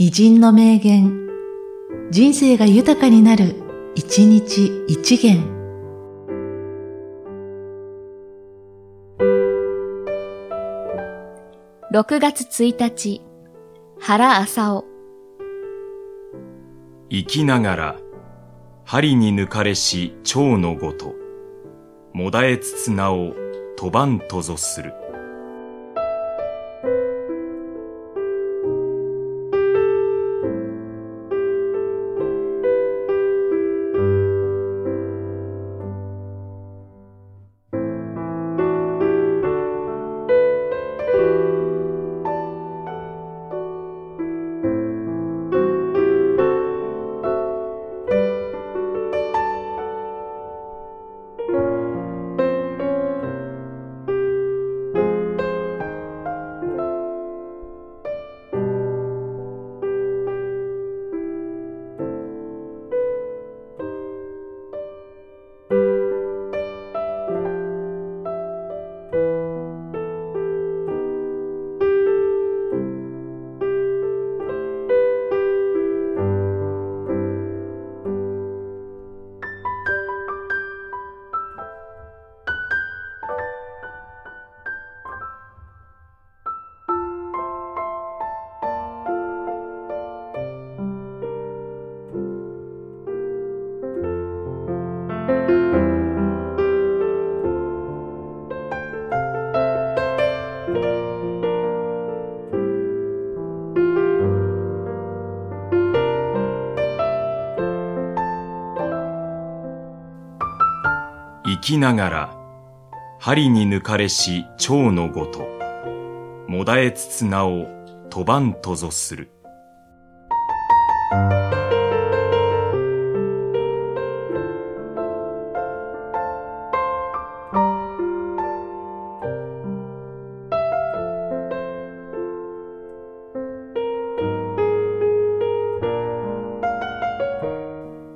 偉人の名言、人生が豊かになる、一日一元。6月1日、原浅尾。生きながら、針に抜かれし蝶のごと、もだえつつなお、飛ばんとぞする。生きながら、針に抜かれし蝶のごと、もだえつつなお、飛ばんとぞする。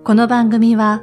この番組は、